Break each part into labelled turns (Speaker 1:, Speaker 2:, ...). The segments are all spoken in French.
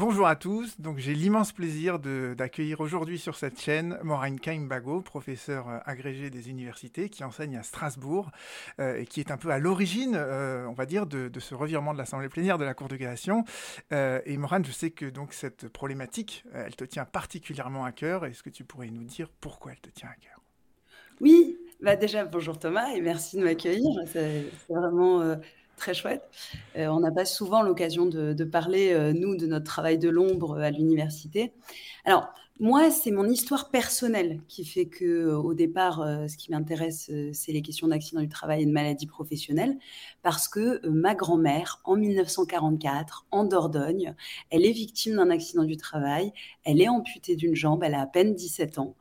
Speaker 1: Bonjour à tous, donc j'ai l'immense plaisir d'accueillir aujourd'hui sur cette chaîne Maureen Kaimbago, professeur euh, agrégé des universités qui enseigne à Strasbourg euh, et qui est un peu à l'origine, euh, on va dire, de, ce revirement de l'Assemblée plénière de la Cour de cassation. et Maureen, je sais que donc cette problématique, elle te tient particulièrement à cœur. Est-ce que tu pourrais nous dire pourquoi elle te tient à cœur?
Speaker 2: Oui, bah déjà bonjour Thomas et merci de m'accueillir. C'est vraiment très chouette. Euh, on n'a pas souvent l'occasion de, parler, euh, nous, de notre travail de l'ombre euh, à l'université. Alors, moi, c'est mon histoire personnelle qui fait que, au départ, ce qui m'intéresse, c'est les questions d'accident du travail et de maladies professionnelles, parce que ma grand-mère, en 1944, en Dordogne, elle est victime d'un accident du travail, elle est amputée d'une jambe, elle a à peine 17 ans,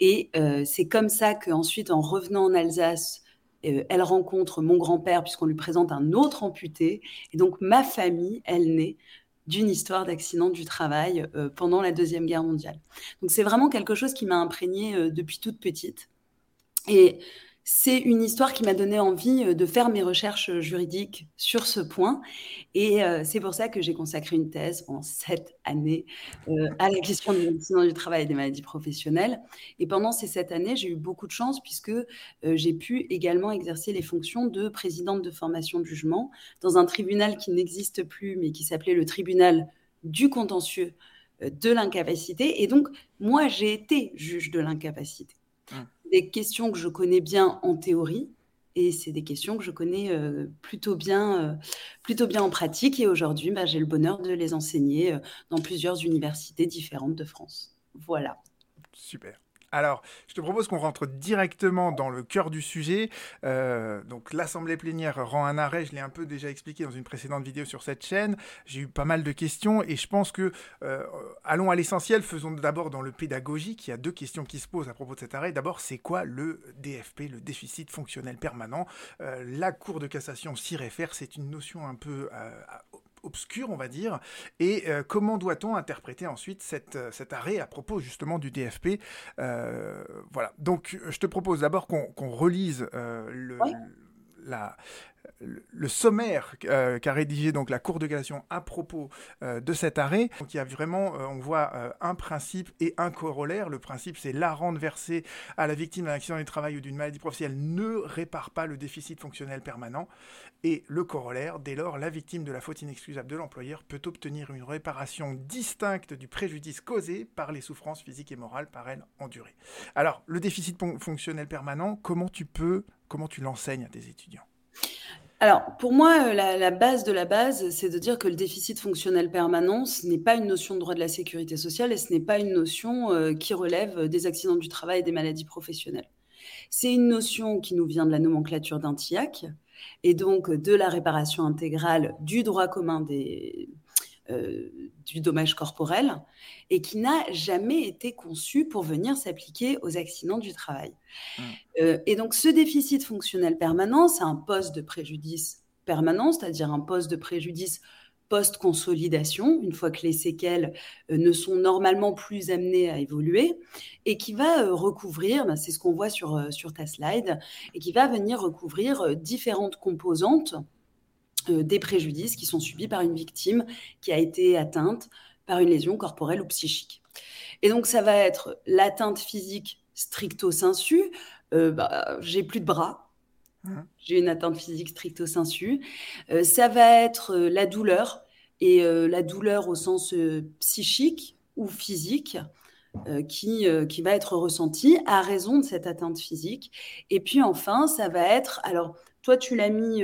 Speaker 2: et c'est comme ça qu'ensuite, en revenant en Alsace, euh, elle rencontre mon grand-père puisqu'on lui présente un autre amputé. Et donc ma famille, elle naît d'une histoire d'accident du travail euh, pendant la Deuxième Guerre mondiale. Donc c'est vraiment quelque chose qui m'a imprégnée euh, depuis toute petite. Et c'est une histoire qui m'a donné envie euh, de faire mes recherches juridiques sur ce point. Et euh, c'est pour ça que j'ai consacré une thèse en sept années euh, à la question de l'accident du travail et des maladies professionnelles. Et pendant ces sept années, j'ai eu beaucoup de chance puisque j'ai pu également exercer les fonctions de présidente de formation de jugement dans un tribunal qui n'existe plus, mais qui s'appelait le tribunal du contentieux de l'incapacité. Et donc, moi, j'ai été juge de l'incapacité. Des questions que je connais bien en théorie et c'est des questions que je connais euh, plutôt, bien, euh, plutôt bien en pratique. Et aujourd'hui, bah, j'ai le bonheur de les enseigner euh, dans plusieurs universités différentes de France. Voilà.
Speaker 1: Super. Alors, je te propose qu'on rentre directement dans le cœur du sujet. Euh, donc, l'Assemblée plénière rend un arrêt. Je l'ai un peu déjà expliqué dans une précédente vidéo sur cette chaîne. J'ai eu pas mal de questions et je pense que euh, allons à l'essentiel. Faisons d'abord dans le pédagogique. Il y a deux questions qui se posent à propos de cet arrêt. D'abord, c'est quoi le DFP, le déficit fonctionnel permanent? Euh, La Cour de cassation s'y réfère. C'est une notion un peu obscur, on va dire. Et euh, comment doit-on interpréter ensuite euh, cet arrêt à propos justement du DFP euh, Voilà. Donc, je te propose d'abord qu'on relise le, le sommaire euh, qu'a rédigé donc la Cour de cassation à propos euh, de cet arrêt. Donc il y a vraiment, euh, on voit un principe et un corollaire. Le principe, c'est la rente versée à la victime d'un accident du travail ou d'une maladie professionnelle ne répare pas le déficit fonctionnel permanent. Et le corollaire, dès lors, la victime de la faute inexcusable de l'employeur peut obtenir une réparation distincte du préjudice causé par les souffrances physiques et morales par elle endurées. Alors, le déficit fonctionnel permanent, comment tu peux, comment tu l'enseignes à tes étudiants?
Speaker 2: Alors, pour moi, euh, la, base de la base, c'est de dire que le déficit fonctionnel permanent, ce n'est pas une notion de droit de la sécurité sociale et ce n'est pas une notion euh, qui relève des accidents du travail et des maladies professionnelles. C'est une notion qui nous vient de la nomenclature d'un TIAC et donc de la réparation intégrale du droit commun des, euh, du dommage corporel et qui n'a jamais été conçu pour venir s'appliquer aux accidents du travail. Mmh. Euh, et donc ce déficit fonctionnel permanent, c'est un poste de préjudice permanent, c'est-à-dire un poste de préjudice post-consolidation, une fois que les séquelles euh, ne sont normalement plus amenées à évoluer, et qui va recouvrir, ben, c'est ce qu'on voit sur, sur ta slide, et qui va venir recouvrir différentes composantes des préjudices qui sont subis par une victime qui a été atteinte par une lésion corporelle ou psychique. Et donc, ça va être l'atteinte physique stricto sensu. Euh, bah, j'ai plus de bras. Mmh. J'ai une atteinte physique stricto sensu. Euh, ça va être la douleur, et la douleur au sens psychique ou physique. qui, qui va être ressentie à raison de cette atteinte physique. Et puis enfin, ça va être, alors toi tu l'as mis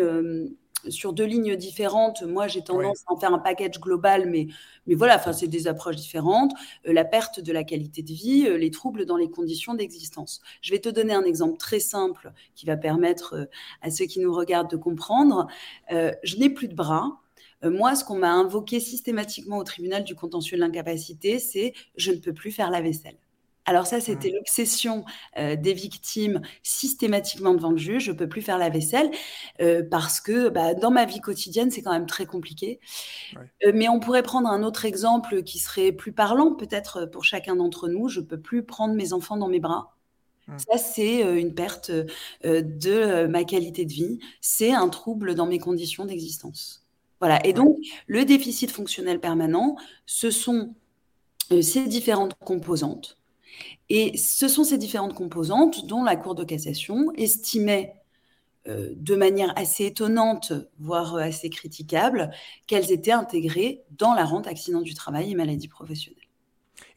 Speaker 2: sur deux lignes différentes. Moi, j'ai tendance à en faire un package global, mais, mais voilà, enfin, c'est des approches différentes. Euh, la perte de la qualité de vie, euh, les troubles dans les conditions d'existence. Je vais te donner un exemple très simple qui va permettre euh, à ceux qui nous regardent de comprendre. je n'ai plus de bras. moi, ce qu'on m'a invoqué systématiquement au tribunal du contentieux de l'incapacité, c'est je ne peux plus faire la vaisselle. Alors ça, c'était mmh. l'obsession euh, des victimes systématiquement devant le juge. Je ne peux plus faire la vaisselle euh, parce que bah, dans ma vie quotidienne, c'est quand même très compliqué. Euh, mais on pourrait prendre un autre exemple qui serait plus parlant peut-être pour chacun d'entre nous. Je ne peux plus prendre mes enfants dans mes bras. Mmh. Ça, c'est une perte de ma qualité de vie. C'est un trouble dans mes conditions d'existence. Voilà. Et donc, le déficit fonctionnel permanent, ce sont ces différentes composantes. Et ce sont ces différentes composantes dont la Cour de cassation estimait de manière assez étonnante, voire assez critiquable, qu'elles étaient intégrées dans la rente accident du travail et maladie professionnelle.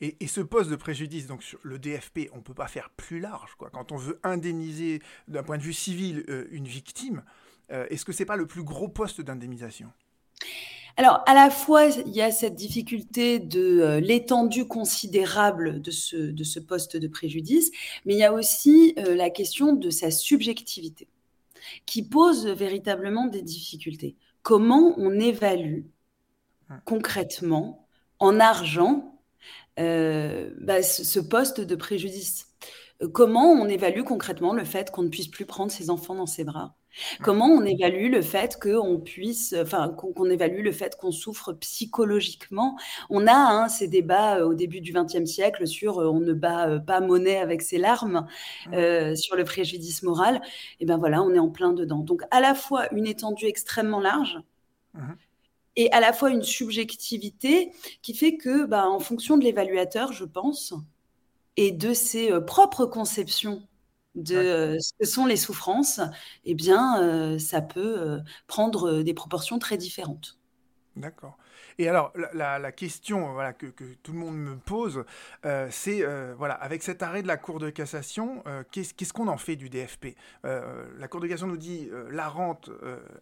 Speaker 1: Et, ce poste de préjudice, donc sur le DFP, on ne peut pas faire plus large. Quoi. Quand on veut indemniser d'un point de vue civil euh, une victime, euh, est-ce que ce n'est pas le plus gros poste d'indemnisation?
Speaker 2: Alors, à la fois, il y a cette difficulté de euh, l'étendue considérable de ce, de ce poste de préjudice, mais il y a aussi la question de sa subjectivité, qui pose véritablement des difficultés. Comment on évalue hum. concrètement, en argent, euh, bah, ce, poste de préjudice? Euh, comment on évalue concrètement le fait qu'on ne puisse plus prendre ses enfants dans ses bras? Comment on évalue le fait qu'on puisse, enfin, qu'on évalue le fait qu'on souffre psychologiquement? On a hein, ces débats euh, au début du XXe siècle sur on ne bat pas monnaie avec ses larmes, sur le préjudice moral. Et ben voilà, on est en plein dedans. Donc à la fois une étendue extrêmement large, mmh. et à la fois une subjectivité qui fait que, bah, en fonction de l'évaluateur, je pense, et de ses euh, propres conceptions de euh, ce que sont les souffrances, eh bien, euh, ça peut prendre des proportions très différentes.
Speaker 1: D'accord. Et alors, la, question voilà, que, tout le monde me pose, c'est, voilà, avec cet arrêt de la Cour de cassation, qu'est-ce qu'on en fait du DFP La Cour de cassation nous dit, la rente,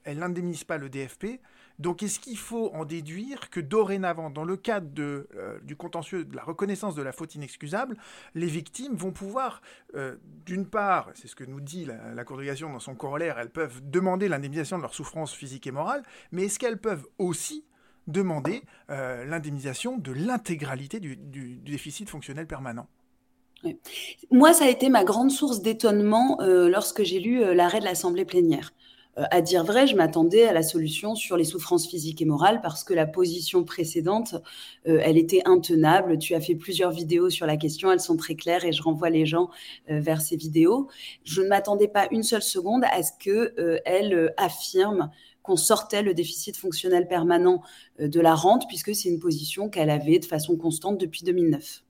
Speaker 1: elle n'indemnise pas le DFP, donc est-ce qu'il faut en déduire que dorénavant, dans le cadre euh, du contentieux de la reconnaissance de la faute inexcusable, les victimes vont pouvoir, euh, d'une part, c'est ce que nous dit la, la dans son corollaire, elles peuvent demander l'indemnisation de leur souffrance physique et morale, mais est-ce qu'elles peuvent aussi demander euh, l'indemnisation de l'intégralité du, déficit fonctionnel permanent?
Speaker 2: Moi, ça a été ma grande source d'étonnement lorsque j'ai lu l'arrêt de l'Assemblée plénière. Euh, à dire vrai, je m'attendais à la solution sur les souffrances physiques et morales parce que la position précédente, euh, elle était intenable. Tu as fait plusieurs vidéos sur la question, elles sont très claires et je renvoie les gens euh, vers ces vidéos. Je ne m'attendais pas une seule seconde à ce qu'elle affirme qu'on sortait le déficit fonctionnel permanent de la rente puisque c'est une position qu'elle avait de façon constante depuis 2009.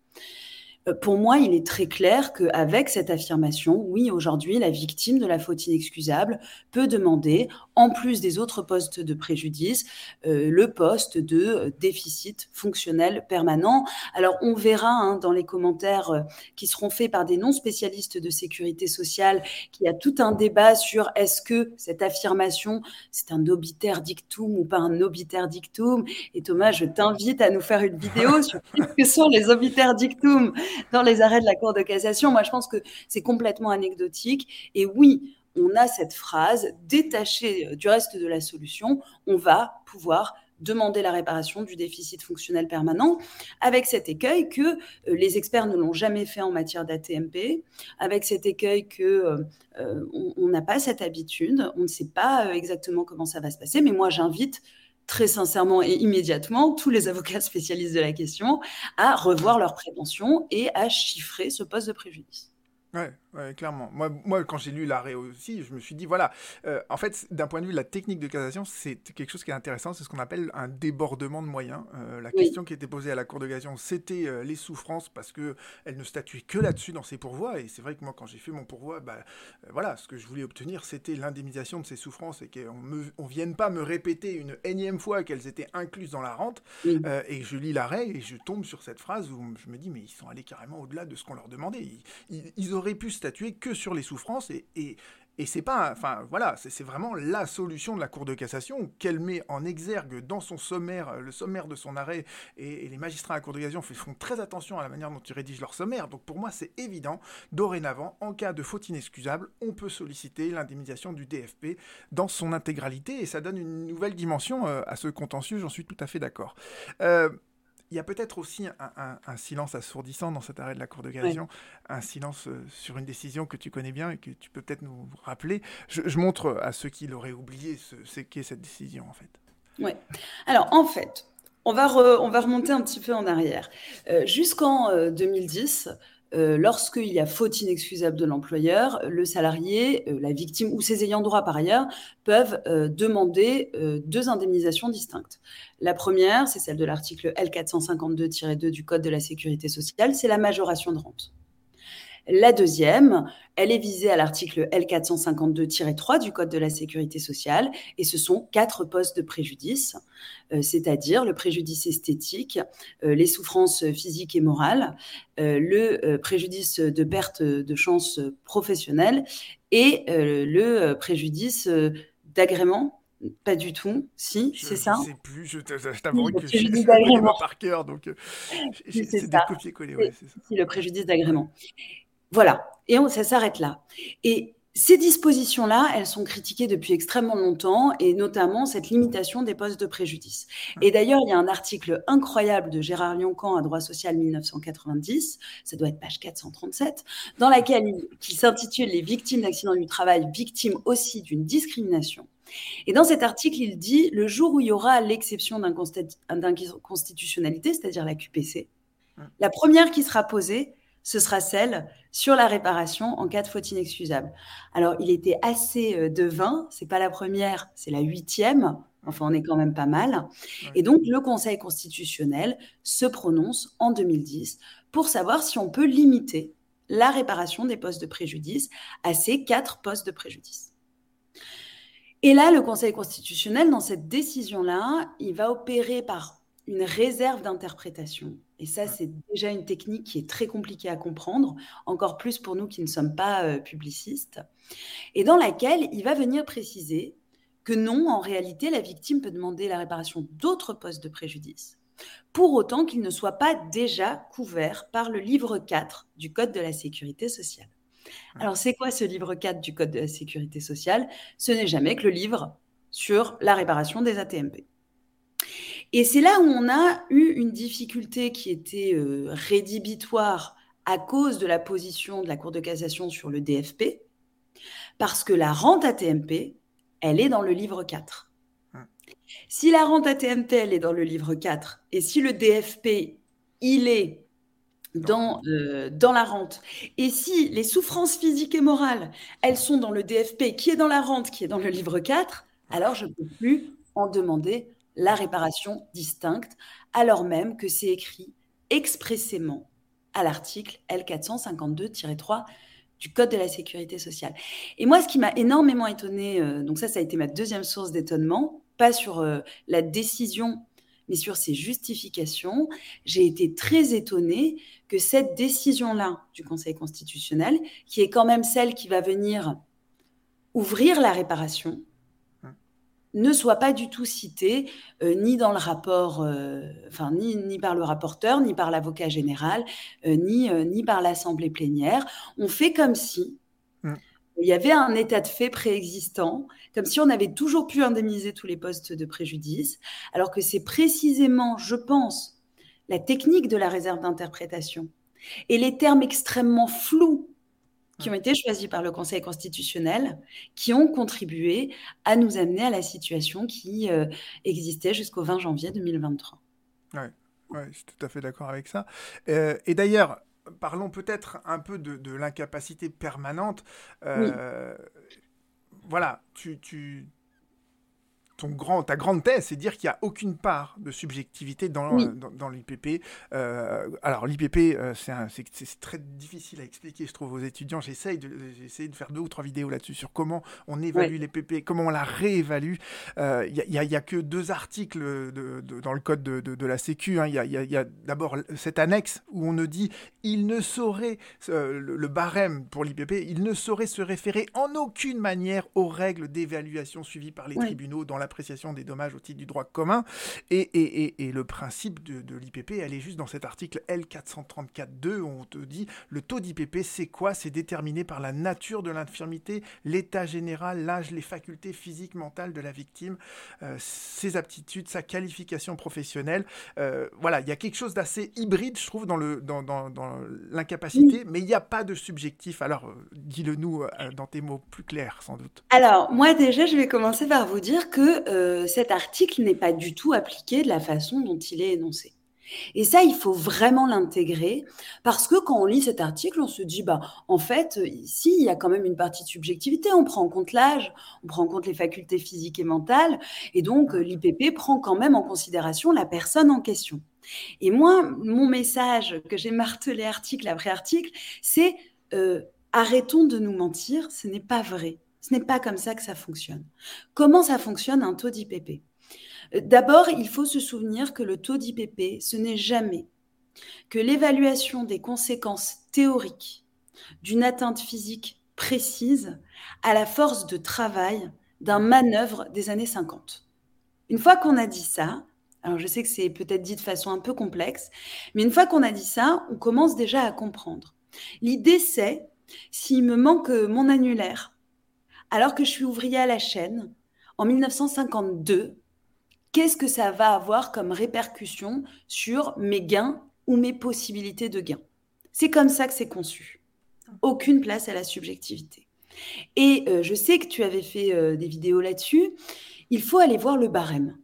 Speaker 2: Euh, pour moi, il est très clair qu'avec cette affirmation, oui, aujourd'hui, la victime de la faute inexcusable peut demander, en plus des autres postes de préjudice, euh, le poste de euh, déficit fonctionnel permanent. Alors, on verra hein, dans les commentaires qui seront faits par des non-spécialistes de sécurité sociale qu'il y a tout un débat sur est-ce que cette affirmation, c'est un obiter dictum ou pas un obiter dictum. Et Thomas, je t'invite à nous faire une vidéo sur ce que sont les obiter dictum dans les arrêts de la Cour de cassation. Moi, je pense que c'est complètement anecdotique. Et oui, on a cette phrase détachée euh, du reste de la solution, on va pouvoir demander la réparation du déficit fonctionnel permanent, avec cet écueil que euh, les experts ne l'ont jamais fait en matière d'ATMP, avec cet écueil que euh, on n'a pas cette habitude, on ne sait pas exactement comment ça va se passer, mais moi j'invite très sincèrement et immédiatement tous les avocats spécialistes de la question à revoir leur prévention et à chiffrer ce poste de préjudice.
Speaker 1: Ouais, clairement. Moi, moi quand j'ai lu l'arrêt aussi, je me suis dit, voilà, euh, en fait, d'un point de vue de la technique de cassation, c'est quelque chose qui est intéressant, c'est ce qu'on appelle un débordement de moyens. Euh, la question qui était posée à la Cour de cassation, c'était euh, les souffrances, parce qu'elle ne statuait que là-dessus dans ses pourvois, et c'est vrai que moi, quand j'ai fait mon pourvoi, bah, voilà, ce que je voulais obtenir, c'était l'indemnisation de ces souffrances, et qu'on ne vienne pas me répéter une énième fois qu'elles étaient incluses dans la rente, et je lis l'arrêt, et je tombe sur cette phrase où je me dis, mais ils sont allés carrément au-delà de ce qu'on leur demandait. Ils, ils auraient pu statuer que sur les souffrances et, c'est pas, enfin voilà, c'est vraiment la solution de la Cour de cassation qu'elle met en exergue dans son sommaire, le sommaire de son arrêt, et, les magistrats à la Cour de cassation font très attention à la manière dont ils rédigent leur sommaire. Donc pour moi, c'est évident, dorénavant, en cas de faute inexcusable, on peut solliciter l'indemnisation du DFP dans son intégralité, et ça donne une nouvelle dimension euh, à ce contentieux, j'en suis tout à fait d'accord. Euh, il y a peut-être aussi un, silence assourdissant dans cet arrêt de la Cour de cassation, un silence euh, sur une décision que tu connais bien et que tu peux peut-être nous rappeler. Je, montre à ceux qui l'auraient oublié ce, qu'est cette décision en fait.
Speaker 2: Oui. Alors en fait, on va, on va remonter un petit peu en arrière. Euh, jusqu'en 2010, euh, lorsqu'il y a faute inexcusable de l'employeur, le salarié, euh, la victime ou ses ayants droit par ailleurs peuvent demander deux indemnisations distinctes. La première, c'est celle de l'article L452-2 du Code de la sécurité sociale, c'est la majoration de rente. La deuxième, elle est visée à l'article L452-3 du Code de la sécurité sociale et ce sont quatre postes de préjudice, euh, c'est-à-dire le préjudice esthétique, euh, les souffrances physiques et morales, euh, le préjudice de perte de chance professionnelle et le préjudice d'agrément pas du tout. Si, c'est ça?
Speaker 1: Je sais plus. Je t'avoue que je ne pas par cœur, donc c'est des copier-coller. Ouais,
Speaker 2: le préjudice d'agrément. Voilà, et ça s'arrête là. Et ces dispositions-là, elles sont critiquées depuis extrêmement longtemps, et notamment cette limitation des postes de préjudice. Et d'ailleurs, il y a un article incroyable de Gérard Lioncan à Droit social 1990, ça doit être page 437, dans laquelle il, s'intitule Les victimes d'accidents du travail, victimes aussi d'une discrimination. Et dans cet article, il dit le jour où il y aura l'exception d'inconstitutionnalité, c'est-à-dire la QPC, la première qui sera posée, ce sera celle sur la réparation en cas de faute inexcusable. Alors, il était assez euh, de 20, c'est pas la première, c'est la huitième. Enfin, on est quand même pas mal. Et donc, le Conseil constitutionnel se prononce en 2010 pour savoir si on peut limiter la réparation des postes de préjudice à ces quatre postes de préjudice. Et là, le Conseil constitutionnel, dans cette décision-là, il va opérer par une réserve d'interprétation. Et ça, c'est déjà une technique qui est très compliquée à comprendre, encore plus pour nous qui ne sommes pas euh, publicistes, et dans laquelle il va venir préciser que non, en réalité, la victime peut demander la réparation d'autres postes de préjudice, pour autant qu'il ne soit pas déjà couvert par le livre 4 du Code de la sécurité sociale. Alors, c'est quoi ce livre 4 du Code de la sécurité sociale? Ce n'est jamais que le livre sur la réparation des ATMP. Et c'est là où on a eu une difficulté qui était euh, rédhibitoire à cause de la position de la Cour de cassation sur le DFP, parce que la rente ATMP, elle est dans le livre 4. Si la rente ATMP, elle est dans le livre 4, et si le DFP, il est dans, euh, dans la rente. Et si les souffrances physiques et morales, elles sont dans le DFP, qui est dans la rente, qui est dans le livre 4, alors je ne peux plus en demander la réparation distincte, alors même que c'est écrit expressément à l'article L452-3 du Code de la sécurité sociale. Et moi, ce qui m'a énormément étonné, euh, donc ça, ça a été ma deuxième source d'étonnement, pas sur euh, la décision, mais sur ses justifications, j'ai été très étonnée que cette décision-là du Conseil constitutionnel, qui est quand même celle qui va venir ouvrir la réparation, ne soit pas du tout cité euh, ni dans le rapport, euh, enfin ni, ni, par le rapporteur, ni par l'avocat général, euh, ni, ni par l'assemblée plénière. On fait comme si mmh. il y avait un état de fait préexistant, comme si on avait toujours pu indemniser tous les postes de préjudice, alors que c'est précisément, je pense, la technique de la réserve d'interprétation et les termes extrêmement flous qui ont été choisis par le Conseil constitutionnel, qui ont contribué à nous amener à la situation qui euh, existait jusqu'au 20 janvier 2023.
Speaker 1: Oui, ouais, je suis tout à fait d'accord avec ça. Euh, et d'ailleurs, parlons peut-être un peu de, l'incapacité permanente. Euh, voilà, tu, tu grand, ta grande thèse, c'est dire qu'il n'y a aucune part de subjectivité dans, dans, l'IPP. Euh, alors l'IPP, euh, c'est très difficile à expliquer, je trouve, aux étudiants. J'essaye de, de faire deux ou trois vidéos là-dessus sur comment on évalue l'IPP, comment on la réévalue. Il euh, n'y a, que deux articles de, dans le code de, la Sécu. Hein. Il y a, d'abord cette annexe où on ne dit il ne saurait, le, barème pour l'IPP, il ne saurait se référer en aucune manière aux règles d'évaluation suivies par les tribunaux dans la appréciation des dommages au titre du droit commun. Et, et, et, le principe de, de l'IPP, elle est juste dans cet article L434.2 où on te dit le taux d'IPP, c'est quoi? C'est déterminé par la nature de l'infirmité, l'état général, l'âge, les facultés physiques, mentales de la victime, euh, ses aptitudes, sa qualification professionnelle. Euh, voilà, il y a quelque chose d'assez hybride, je trouve, dans le dans, dans, dans l'incapacité, mais il n'y a pas de subjectif. Alors, euh, dis-le nous dans tes mots plus clairs, sans doute.
Speaker 2: Alors, moi déjà, je vais commencer par vous dire que euh, cet article n'est pas du tout appliqué de la façon dont il est énoncé. Et ça, il faut vraiment l'intégrer parce que quand on lit cet article, on se dit, bah, en fait, ici, il y a quand même une partie de subjectivité. On prend en compte l'âge, on prend en compte les facultés physiques et mentales. Et donc, l'IPP prend quand même en considération la personne en question. Et moi, mon message que j'ai martelé article après article, c'est euh, arrêtons de nous mentir, ce n'est pas vrai. Ce n'est pas comme ça que ça fonctionne. Comment ça fonctionne un taux d'IPP D'abord, il faut se souvenir que le taux d'IPP, ce n'est jamais que l'évaluation des conséquences théoriques d'une atteinte physique précise à la force de travail d'un manœuvre des années 50. Une fois qu'on a dit ça, alors je sais que c'est peut-être dit de façon un peu complexe, mais une fois qu'on a dit ça, on commence déjà à comprendre. L'idée c'est, s'il me manque mon annulaire, alors que je suis ouvrier à la chaîne, en 1952, qu'est-ce que ça va avoir comme répercussion sur mes gains ou mes possibilités de gains? C'est comme ça que c'est conçu. Aucune place à la subjectivité. Et euh, je sais que tu avais fait euh, des vidéos là-dessus. Il faut aller voir le barème.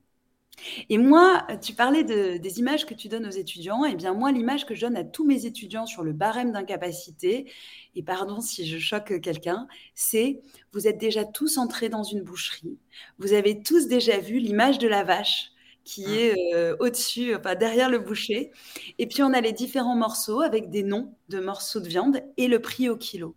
Speaker 2: Et moi, tu parlais des images que tu donnes aux étudiants. Et eh bien moi, l'image que je donne à tous mes étudiants sur le barème d'incapacité, et pardon si je choque quelqu'un, c'est vous êtes déjà tous entrés dans une boucherie. Vous avez tous déjà vu l'image de la vache qui mmh. est euh, au-dessus, enfin derrière le boucher. Et puis on a les différents morceaux avec des noms de morceaux de viande et le prix au kilo.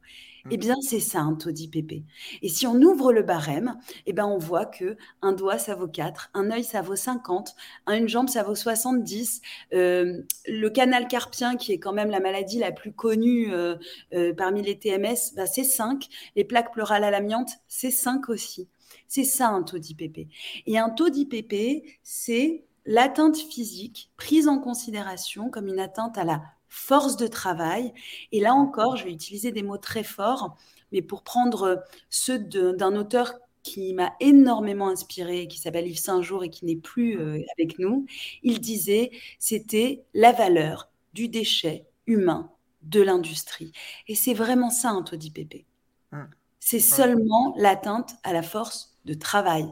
Speaker 2: Eh bien, c'est ça un taux d'IPP. Et si on ouvre le barème, eh ben, on voit que un doigt, ça vaut 4, un œil, ça vaut 50, une jambe, ça vaut 70. Euh, le canal carpien, qui est quand même la maladie la plus connue euh, euh, parmi les TMS, bah, c'est 5. Les plaques pleurales à l'amiante, c'est 5 aussi. C'est ça un taux d'IPP. Et un taux d'IPP, c'est l'atteinte physique prise en considération comme une atteinte à la force de travail. Et là encore, je vais utiliser des mots très forts, mais pour prendre ceux d'un auteur qui m'a énormément inspiré, qui s'appelle Yves Saint-Jour et qui n'est plus euh, avec nous, il disait c'était la valeur du déchet humain de l'industrie. Et c'est vraiment ça un taux d'IPP. Mmh. C'est seulement l'atteinte à la force de travail.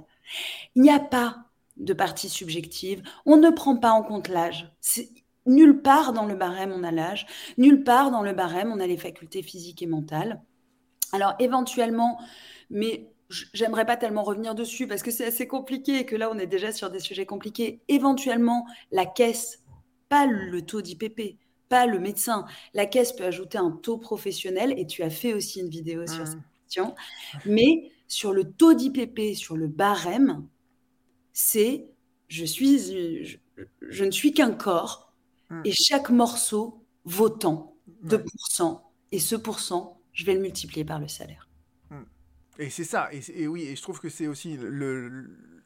Speaker 2: Il n'y a pas de partie subjective. On ne prend pas en compte l'âge. Nulle part dans le barème on a l'âge, nulle part dans le barème on a les facultés physiques et mentales. Alors éventuellement, mais j'aimerais pas tellement revenir dessus parce que c'est assez compliqué et que là on est déjà sur des sujets compliqués. Éventuellement, la caisse, pas le taux d'IPP, pas le médecin. La caisse peut ajouter un taux professionnel et tu as fait aussi une vidéo sur mmh. cette question. Mais sur le taux d'IPP, sur le barème, c'est je suis, je ne suis qu'un corps Mmh. Et chaque morceau vaut tant, 2%. Et ce pourcent, je vais le multiplier par le salaire.
Speaker 1: Mmh. Et c'est ça. Et, oui, et je trouve que c'est aussi le, le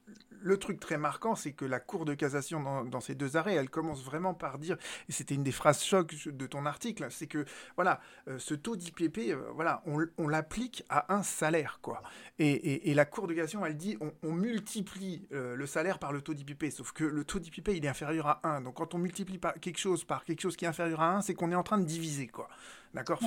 Speaker 1: truc très marquant, c'est que la Cour de cassation, dans, ces deux arrêts, elle commence vraiment par dire, et c'était une des phrases choc de ton article, c'est que, voilà, euh, ce taux d'IPP, euh, voilà, on, l'applique à un salaire, quoi. Et, la Cour de cassation, elle dit, on, multiplie euh, le salaire par le taux d'IPP, sauf que le taux d'IPP, il est inférieur à 1. Donc, quand on multiplie par quelque chose par quelque chose qui est inférieur à 1, c'est qu'on est en train de diviser, quoi. D'accord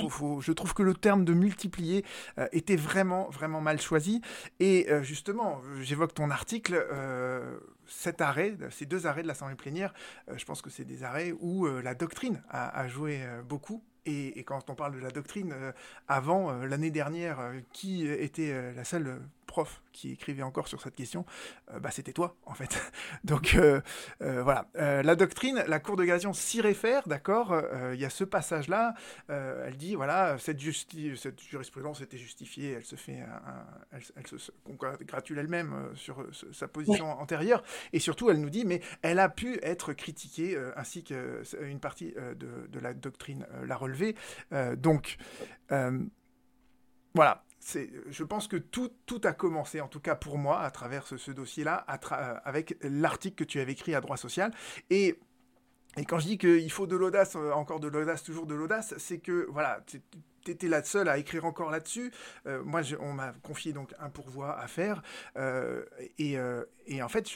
Speaker 1: Je trouve que le terme de multiplier euh, était vraiment, vraiment mal choisi. Et euh, justement, j'évoque ton article, euh, cet arrêt, ces deux arrêts de l'Assemblée plénière, je pense que c'est des arrêts où la doctrine a, joué beaucoup. Et, et, quand on parle de la doctrine, avant, l'année dernière, qui était la seule prof qui écrivait encore sur cette question, euh, bah, c'était toi, en fait. Donc, euh, euh, voilà. la doctrine, la Cour de cassation s'y réfère, d'accord Il y a ce passage-là. elle dit, voilà, cette, cette jurisprudence était justifiée, elle se fait, elle, se congratule elle-même sur sa position antérieure. Et surtout, elle nous dit, mais elle a pu être critiquée, ainsi qu'une partie de, de, la doctrine l'a relevée. donc, voilà, je pense que tout, a commencé, en tout cas pour moi, à travers ce, dossier-là, euh, avec l'article que tu avais écrit à Droit Social. Et, quand je dis qu'il faut de l'audace, euh, encore de l'audace, toujours de l'audace, c'est que, voilà, tu étais la seule à écrire encore là-dessus. Euh, moi, on m'a confié donc un pourvoi à faire. et, en fait,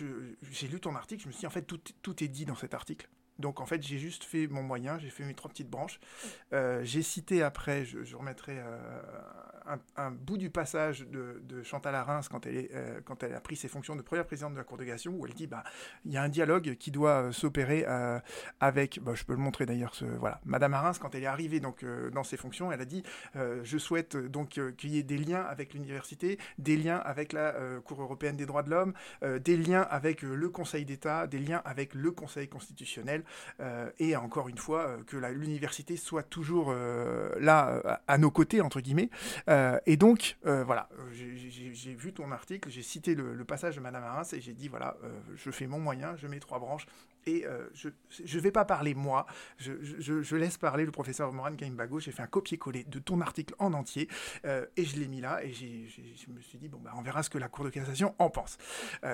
Speaker 1: j'ai lu ton article, je me suis dit, en fait, tout, tout est dit dans cet article. Donc en fait, j'ai juste fait mon moyen, j'ai fait mes trois petites branches. j'ai cité après, je, je remettrai un, bout du passage de, Chantal Arins quand elle, est, quand elle a pris ses fonctions de première présidente de la Cour de cassation, où elle dit bah, il y a un dialogue qui doit s'opérer avec, bah, je peux le montrer d'ailleurs, voilà, Madame Arins, quand elle est arrivée donc, dans ses fonctions, elle a dit je souhaite donc qu'il y ait des liens avec l'université, des liens avec la Cour européenne des droits de l'homme, des liens avec le Conseil d'État, des liens avec le Conseil constitutionnel, et encore une fois, que l'université soit toujours là, à nos côtés, entre guillemets. Et donc, voilà, j'ai vu ton article, j'ai cité le, passage de Madame Arins, et j'ai dit, voilà, je fais mon moyen, je mets trois branches, et je ne vais pas parler moi, je, je, laisse parler le professeur Moran Kaimbago, j'ai fait un copier-coller de ton article en entier, et je l'ai mis là, et je me suis dit, bon, bah, on verra ce que la Cour de cassation en pense.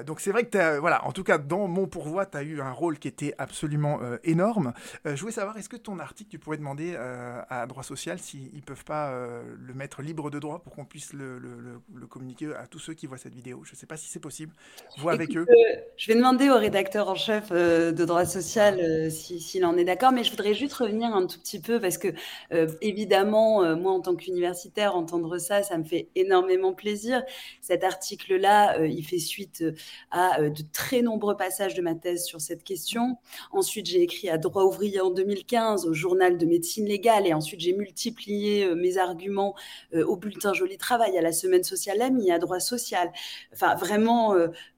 Speaker 1: donc c'est vrai que, as, voilà, en tout cas, dans mon pourvoi, tu as eu un rôle qui était absolument énorme. je voulais savoir, est-ce que ton article, tu pourrais demander à Droit Social s'ils ne peuvent pas le mettre libre de droit pour qu'on puisse le, le, communiquer à tous ceux qui voient cette vidéo? Je ne sais pas si c'est possible. Vois avec eux.
Speaker 2: je vais demander au rédacteur en chef de Droit Social s'il en est d'accord, mais je voudrais juste revenir un tout petit peu parce que, évidemment, moi, en tant qu'universitaire, entendre ça, ça me fait énormément plaisir. Cet article-là, il fait suite à de très nombreux passages de ma thèse sur cette question. Ensuite, j'ai écrit à Droit ouvrier en 2015, au journal de médecine légale, et ensuite j'ai multiplié mes arguments au bulletin Joli Travail, à la semaine sociale amie, à Droit social. Enfin, vraiment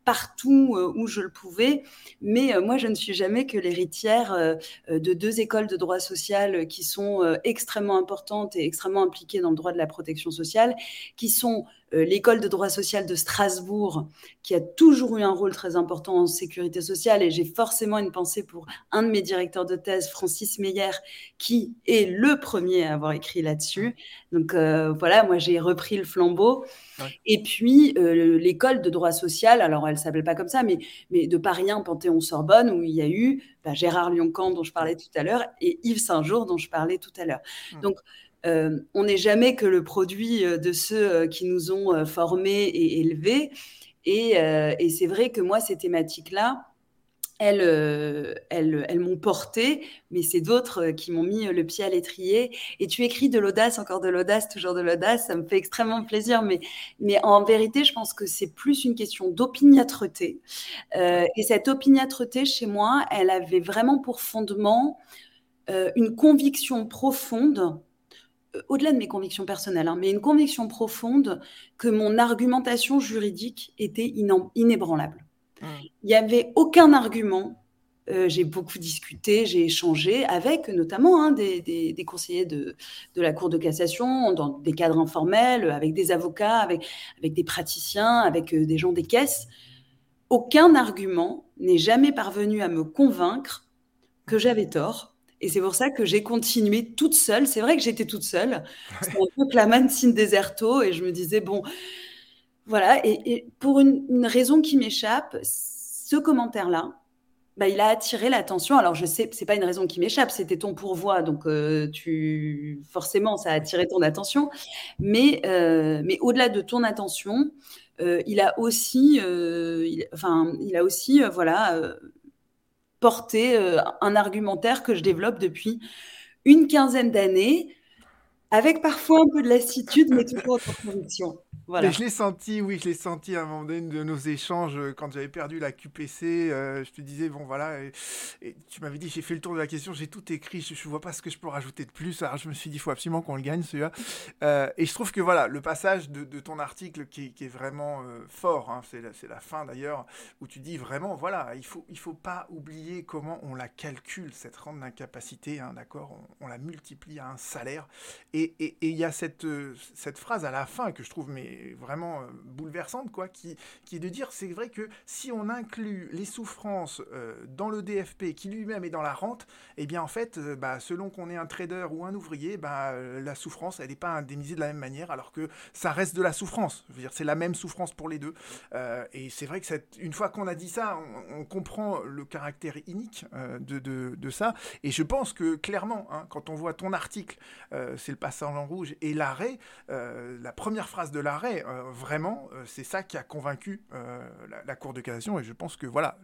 Speaker 2: partout où je le pouvais. Mais moi, je ne suis jamais que l'héritière de deux écoles de droit social qui sont extrêmement importantes et extrêmement impliquées dans le droit de la protection sociale, qui sont euh, l'école de droit social de Strasbourg, qui a toujours eu un rôle très important en sécurité sociale, et j'ai forcément une pensée pour un de mes directeurs de thèse, Francis Meyer, qui est le premier à avoir écrit là-dessus. Donc euh, voilà, moi j'ai repris le flambeau. Et puis euh, l'école de droit social, alors elle s'appelle pas comme ça, mais, mais de Paris 1, Panthéon-Sorbonne, où il y a eu bah, Gérard Lioncan dont je parlais tout à l'heure et Yves Saint-Jour dont je parlais tout à l'heure. Mmh. Donc euh, on n'est jamais que le produit euh, de ceux euh, qui nous ont formés et élevés. Et, c'est vrai que moi, ces thématiques-là, elles, elles, m'ont porté, mais c'est d'autres qui m'ont mis le pied à l'étrier. Et tu écris de l'audace, encore de l'audace, toujours de l'audace, ça me fait extrêmement plaisir. Mais, mais en vérité, je pense que c'est plus une question d'opiniâtreté. et cette opiniâtreté, chez moi, elle avait vraiment pour fondement une conviction profonde au-delà de mes convictions personnelles, hein, mais une conviction profonde que mon argumentation juridique était inébranlable. Mmh. Il n'y avait aucun argument. Euh, j'ai beaucoup discuté, j'ai échangé avec notamment hein, des, conseillers de, la Cour de cassation, dans des cadres informels, avec des avocats, avec, avec des praticiens, avec euh, des gens des caisses. Aucun argument n'est jamais parvenu à me convaincre que j'avais tort et c'est pour ça que j'ai continué toute seule. C'est vrai que j'étais toute seule. C'était un peu Claman. Et je me disais, bon, voilà. Et, pour une, raison qui m'échappe, ce commentaire-là, bah, il a attiré l'attention. Alors, je sais, c'est pas une raison qui m'échappe, c'était ton pourvoi, donc euh, tu forcément, ça a attiré ton attention. Mais, euh, mais au-delà de ton attention, euh, il a aussi, enfin, il a aussi, voilà, porter euh, un argumentaire que je développe depuis une quinzaine d'années, avec parfois un peu de lassitude, mais toujours en conviction
Speaker 1: je l'ai senti, oui, je l'ai senti à un moment donné de nos échanges euh, quand j'avais perdu la QPC. Euh, je te disais, bon voilà, et, tu m'avais dit, j'ai fait le tour de la question, j'ai tout écrit, je ne vois pas ce que je peux rajouter de plus. Alors je me suis dit, il faut absolument qu'on le gagne celui-là. Euh, et je trouve que voilà, le passage de, ton article qui, est vraiment fort, hein, c'est la, la, fin d'ailleurs, où tu dis vraiment, voilà, il ne faut, il faut pas oublier comment on la calcule, cette rente d'incapacité, hein, d'accord on, la multiplie à un salaire. Et il y a cette, cette phrase à la fin que je trouve, mais vraiment euh, bouleversante, quoi, qui, qui est de dire, c'est vrai que si on inclut les souffrances euh, dans le DFP, qui lui-même est dans la rente, eh bien en fait, euh, bah, selon qu'on est un trader ou un ouvrier, bah, la souffrance, elle n'est pas indemnisée de la même manière, alors que ça reste de la souffrance. Je veux dire, c'est la même souffrance pour les deux. et c'est vrai que cette, une fois qu'on a dit ça, on, comprend le caractère inique de, de, ça. Et je pense que clairement, hein, quand on voit ton article, c'est le passage en rouge et l'arrêt, la première phrase de l'arrêt, euh, vraiment, euh, c'est ça qui a convaincu euh, la, Cour de cassation. Et je pense que voilà,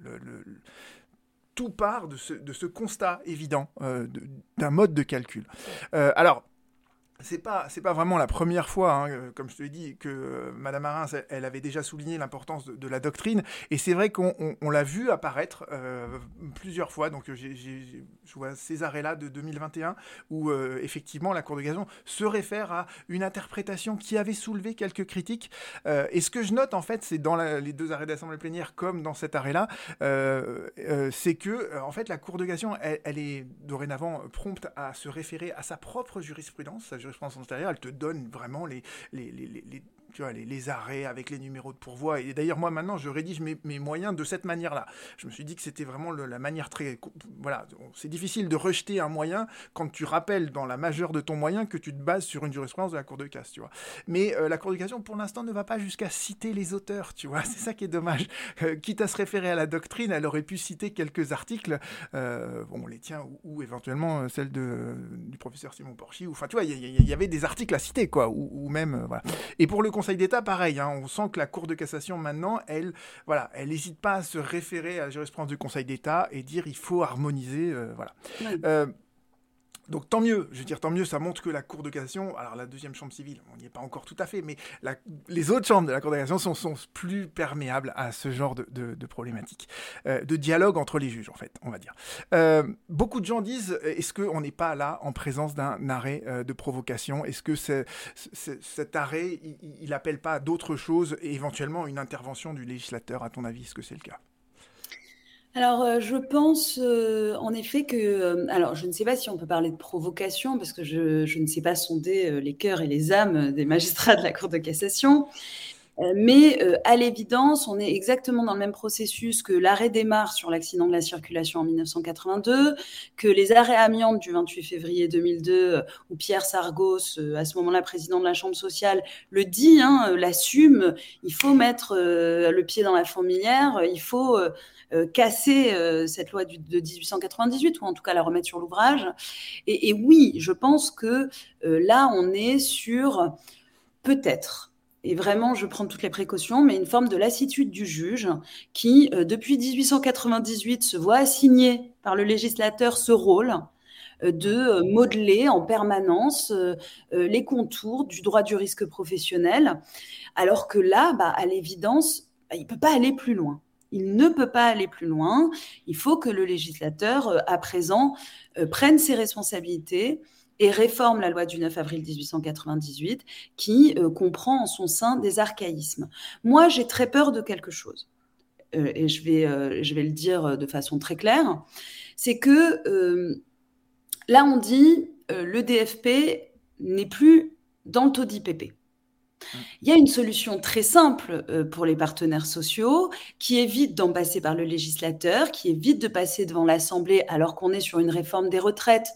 Speaker 1: tout part de ce, constat évident d'un mode de calcul. alors, c'est pas c'est pas vraiment la première fois, hein, euh, comme je te l'ai dit, que euh, Madame Arins, elle, avait déjà souligné l'importance de, la doctrine, et c'est vrai qu'on l'a vu apparaître euh, plusieurs fois. Donc je vois ces arrêts-là de 2021 où effectivement la Cour de cassation se réfère à une interprétation qui avait soulevé quelques critiques. et ce que je note en fait, c'est dans les deux arrêts d'assemblée plénière comme dans cet arrêt-là, c'est que en fait la Cour de cassation, elle, est dorénavant prompte à se référer à sa propre jurisprudence, jurisprudence antérieure, elle te donne vraiment les, les, les, les tu vois, les, arrêts avec les numéros de pourvoi. Et d'ailleurs, moi, maintenant, je rédige mes, moyens de cette manière-là. Je me suis dit que c'était vraiment la manière très... Voilà, c'est difficile de rejeter un moyen quand tu rappelles dans la majeure de ton moyen que tu te bases sur une jurisprudence de la Cour de casse, tu vois. Mais euh, la Cour de cassation, pour l'instant, ne va pas jusqu'à citer les auteurs, tu vois. C'est ça qui est dommage. Euh, quitte à se référer à la doctrine, elle aurait pu citer quelques articles, euh, bon, les tiens, ou, éventuellement celle de, du professeur Simon Porchy, ou enfin, tu vois, il y, avait des articles à citer, quoi, ou, ou même, voilà. Et pour le Conseil d'État, pareil. Hein. on sent que la Cour de cassation, maintenant, elle voilà, elle n'hésite pas à se référer à la jurisprudence du Conseil d'État et dire il faut harmoniser. Euh, voilà. Euh, donc tant mieux, je veux dire tant mieux, ça montre que la Cour de cassation, alors la deuxième chambre civile, on n'y est pas encore tout à fait, mais les autres chambres de la Cour de sont, plus perméables à ce genre de, de, problématiques, euh, de dialogue entre les juges en fait, on va dire. Euh, beaucoup de gens disent, est-ce qu'on n'est pas là en présence d'un arrêt euh, de provocation? Est-ce que cet arrêt, il n'appelle pas d'autres choses et éventuellement une intervention du législateur, à ton avis, est-ce que c'est le cas?
Speaker 2: Alors, euh, je pense euh, en effet que, euh, alors je ne sais pas si on peut parler de provocation, parce que je, ne sais pas sonder les cœurs et les âmes des magistrats de la Cour de cassation, mais à l'évidence, on est exactement dans le même processus que l'arrêt des Mars sur l'accident de la circulation en 1982, que les arrêts amiantes du 28 février 2002, où Pierre Sargos, à ce moment-là président de la Chambre sociale, le dit, hein, l'assume, il faut mettre le pied dans la fourmilière, il faut casser euh, cette loi de 1898, ou en tout cas la remettre sur l'ouvrage. Et, oui, je pense que euh, là, on est sur peut-être et vraiment, je prends toutes les précautions, mais une forme de lassitude du juge qui, depuis 1898, se voit assigner par le législateur ce rôle de modeler en permanence les contours du droit du risque professionnel, alors que là, bah, à l'évidence, bah, il ne peut pas aller plus loin. Il ne peut pas aller plus loin. Il faut que le législateur, euh, à présent, euh, prenne ses responsabilités et réforme la loi du 9 avril 1898 qui euh, comprend en son sein des archaïsmes. Moi, j'ai très peur de quelque chose. et je vais, le dire de façon très claire, c'est que là, on dit le DFP n'est plus dans le taux d'IPP. Il y a une solution très simple euh, pour les partenaires sociaux qui évite d'en passer par le législateur, qui évite de passer devant l'Assemblée alors qu'on est sur une réforme des retraites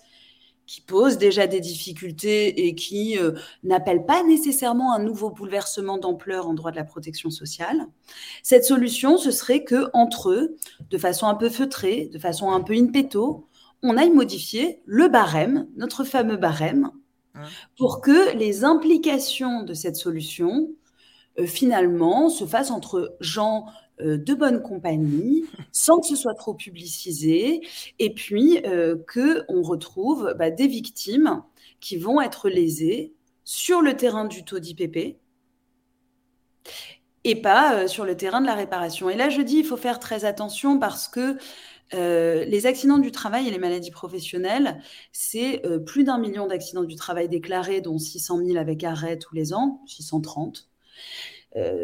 Speaker 2: qui pose déjà des difficultés et qui euh, n'appelle pas nécessairement un nouveau bouleversement d'ampleur en droit de la protection sociale. Cette solution, ce serait que entre eux, de façon un peu feutrée, de façon un peu in petto, on aille modifier le barème, notre fameux barème, pour que les implications de cette solution, euh, finalement, se fassent entre gens euh, de bonne compagnie, sans que ce soit trop publicisé, et puis euh, qu'on retrouve bah, des victimes qui vont être lésées sur le terrain du taux d'IPP et pas sur le terrain de la réparation. Et là, je dis, il faut faire très attention parce que euh, les accidents du travail et les maladies professionnelles, c'est euh, plus d'un million d'accidents du travail déclarés, dont 600 000 avec arrêt tous les ans, 630.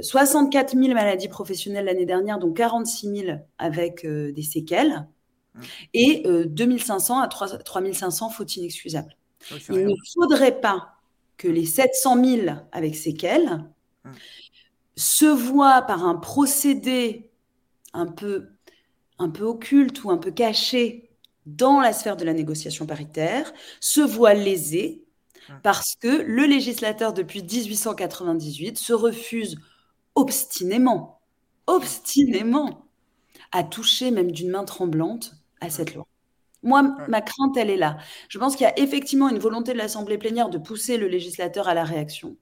Speaker 2: 64 000 maladies professionnelles l'année dernière, dont 46 000 avec euh, des séquelles, mmh. et 2500 à 3500 fautes inexcusables. Il ne faudrait pas que les 700 000 avec séquelles mmh. se voient par un procédé un peu un peu occulte ou un peu caché dans la sphère de la négociation paritaire se voit lésé parce que le législateur, depuis 1898, se refuse obstinément, obstinément, à toucher même d'une main tremblante à cette loi. Moi, ma crainte, elle est là. Je pense qu'il y a effectivement une volonté de l'Assemblée plénière de pousser le législateur à la réaction.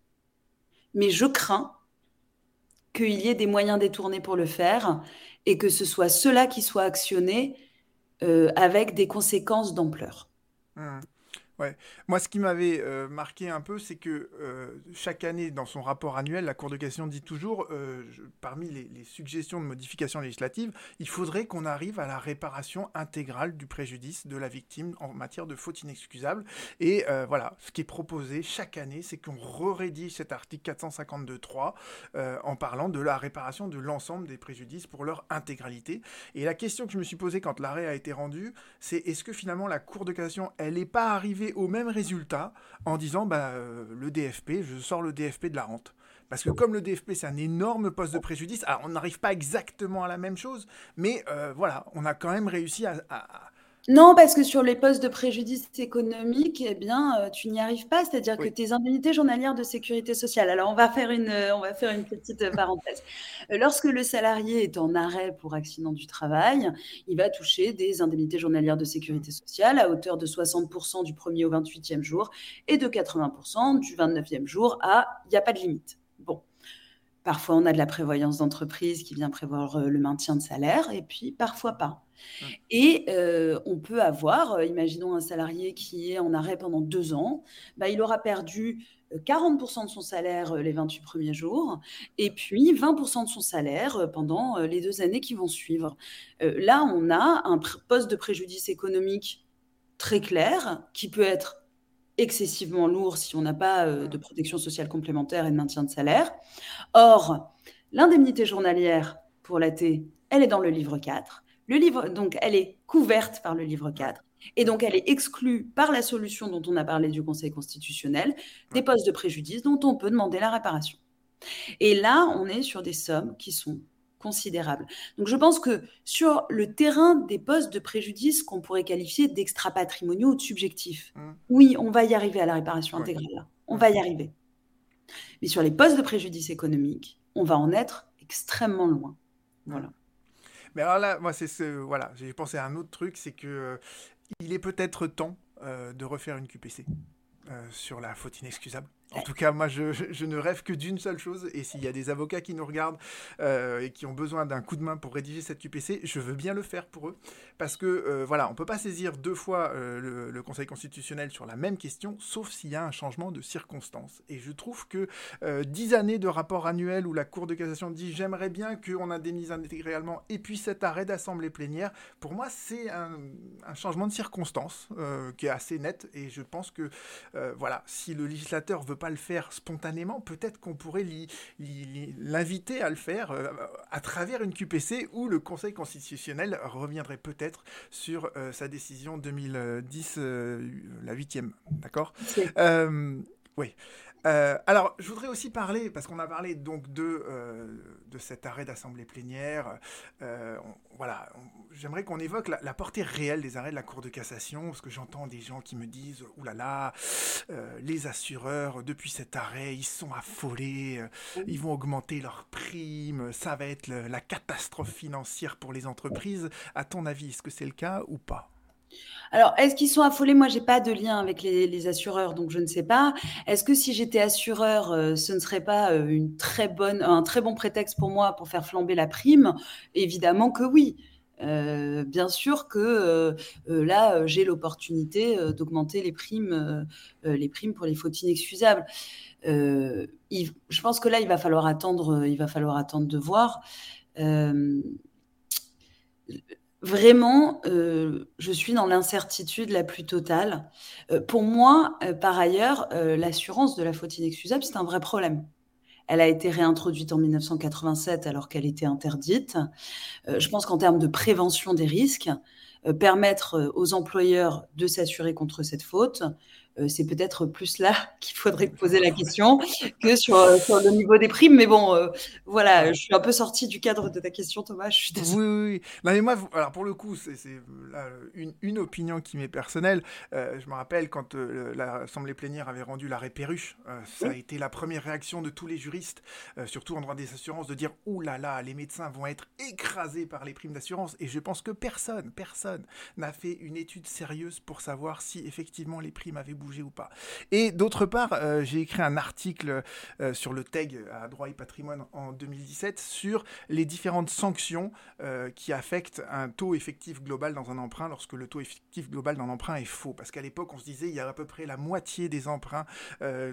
Speaker 2: Mais je crains qu'il y ait des moyens détournés pour le faire et que ce soit cela qui soit actionné euh, avec des conséquences d'ampleur.
Speaker 1: Mmh. Ouais. Moi, ce qui m'avait euh, marqué un peu, c'est que euh, chaque année, dans son rapport annuel, la Cour de cassation dit toujours, euh, parmi les, suggestions de modification législative, il faudrait qu'on arrive à la réparation intégrale du préjudice de la victime en matière de faute inexcusable. Et voilà, ce qui est proposé chaque année, c'est qu'on rédige cet article 452.3 en parlant de la réparation de l'ensemble des préjudices pour leur intégralité. Et la question que je me suis posée quand l'arrêt a été rendu, c'est est-ce que finalement la Cour de cassation, elle n'est pas arrivée au même résultat en disant bah, euh, le DFP, je sors le DFP de la rente. Parce que comme le DFP, c'est un énorme poste de préjudice, alors on n'arrive pas exactement à la même chose, mais euh, voilà, on a quand même réussi à,
Speaker 2: non, parce que sur les postes de préjudice économique, eh bien, euh, tu n'y arrives pas, c'est-à-dire que tes indemnités journalières de sécurité sociale. Alors, on va faire une, on va faire une petite parenthèse. Lorsque le salarié est en arrêt pour accident du travail, il va toucher des indemnités journalières de sécurité sociale à hauteur de 60% du 1er au 28e jour et de 80% du 29e jour à il n'y a pas de limite. Bon. Parfois, on a de la prévoyance d'entreprise qui vient prévoir le maintien de salaire, et puis parfois pas. Mmh. Et euh, on peut avoir, euh, imaginons un salarié qui est en arrêt pendant deux ans, bah, il aura perdu 40% euh, de son salaire les 28 premiers jours et puis 20% de son salaire pendant les deux années qui vont suivre. là, on a un poste de préjudice économique très clair qui peut être excessivement lourd si on n'a pas de protection sociale complémentaire et de maintien de salaire. Or, l'indemnité journalière pour l'AT, elle est dans le livre 4. Le livre, donc, elle est couverte par le livre 4. Et donc, elle est exclue par la solution dont on a parlé du Conseil constitutionnel, des postes de préjudice dont on peut demander la réparation. Et là, on est sur des sommes qui sont considérables. Donc, je pense que sur le terrain des postes de préjudice qu'on pourrait qualifier d'extra-patrimoniaux ou de subjectifs, mmh. oui, on va y arriver à la réparation intégrale. On va y arriver. Mais sur les postes de préjudice économique, on va en être extrêmement loin. Voilà.
Speaker 1: Mais alors là, moi, c'est ce. Voilà, j'ai pensé à un autre truc, c'est que euh, il est peut-être temps euh, de refaire une QPC euh, sur la faute inexcusable. En tout cas, moi, je, ne rêve que d'une seule chose. Et s'il y a des avocats qui nous regardent euh, et qui ont besoin d'un coup de main pour rédiger cette QPC, je veux bien le faire pour eux. Parce que, euh, voilà, on peut pas saisir deux fois euh, le, Conseil constitutionnel sur la même question, sauf s'il y a un changement de circonstance. Et je trouve que dix années de rapport annuel où la Cour de cassation dit j'aimerais bien qu'on indemnise intégralement, et puis cet arrêt d'assemblée plénière, pour moi, c'est un, un, changement de circonstance qui est assez net. Et je pense que, voilà, si le législateur veut le faire spontanément, peut-être qu'on pourrait l'inviter à le faire euh, à travers une QPC où le Conseil constitutionnel reviendrait peut-être sur euh, sa décision 2010, euh, la huitième. D'accord? Oui. Alors, je voudrais aussi parler, parce qu'on a parlé donc de, de cet arrêt d'assemblée plénière. voilà, j'aimerais qu'on évoque la, portée réelle des arrêts de la Cour de cassation, parce que j'entends des gens qui me disent « Ouh là euh, les assureurs, depuis cet arrêt, ils sont affolés, euh, ils vont augmenter leurs primes, ça va être la catastrophe financière pour les entreprises. » À ton avis, est-ce que c'est le cas ou pas?
Speaker 2: Alors, est-ce qu'ils sont affolés? Moi, j'ai pas de lien avec les, assureurs, donc je ne sais pas. Est-ce que si j'étais assureur, euh, ce ne serait pas bonne, un très bon prétexte pour moi pour faire flamber la prime? Évidemment que oui. Euh, bien sûr que euh, euh, là, j'ai l'opportunité d'augmenter les primes, les primes pour les fautes inexcusables. je pense que là, il va falloir attendre, il va falloir attendre de voir. Vraiment, je suis dans l'incertitude la plus totale. pour moi, par ailleurs, l'assurance de la faute inexcusable, c'est un vrai problème. Elle a été réintroduite en 1987 alors qu'elle était interdite. Euh, je pense qu'en termes de prévention des risques, euh, permettre euh, aux employeurs de s'assurer contre cette faute, euh, c'est peut-être plus là qu'il faudrait poser la question que sur, euh, sur, le niveau des primes. Mais bon, euh, voilà, je suis un peu sortie du cadre de ta question, Thomas. Je suis.
Speaker 1: Oui, oui, Non, mais moi, alors pour le coup, c'est une, une, opinion qui m'est personnelle. je me rappelle quand l'Assemblée plénière avait rendu l'arrêt Perruche, ça a été la première réaction de tous les juristes, surtout en droit des assurances, de dire Ouh là là, les médecins vont être écrasés par les primes d'assurance. Et je pense que personne, personne n'a fait une étude sérieuse pour savoir si effectivement les primes avaient bouger ou pas. Et d'autre part, j'ai écrit un article sur le TEG à droit et patrimoine en 2017 sur les différentes sanctions qui affectent un taux effectif global dans un emprunt lorsque le taux effectif global dans l'emprunt est faux. Parce qu'à l'époque, on se disait il y a à peu près la moitié des emprunts